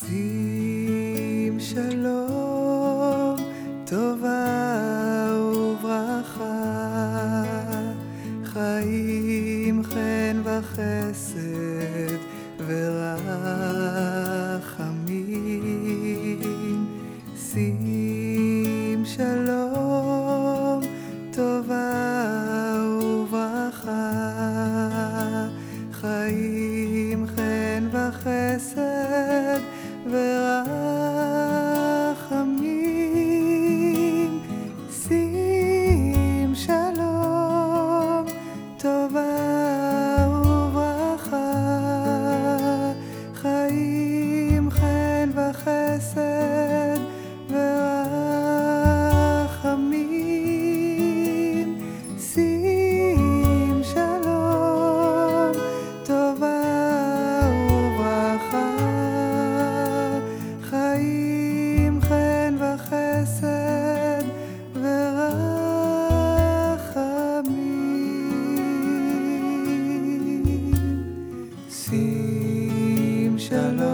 שים שלום, טובה וברכה, חיים, חן וחסד ורחמים. שים שלום, טובה וברכה, חיים, חן וחסד שים שלום,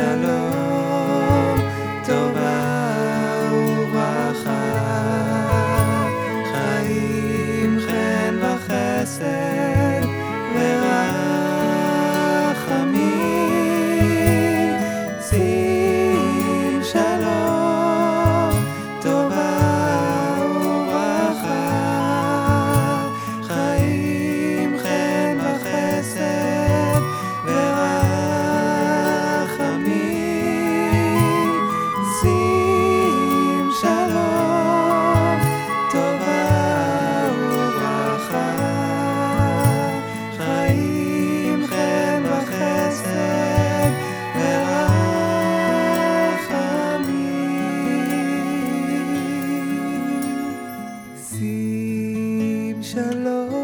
la 下楼。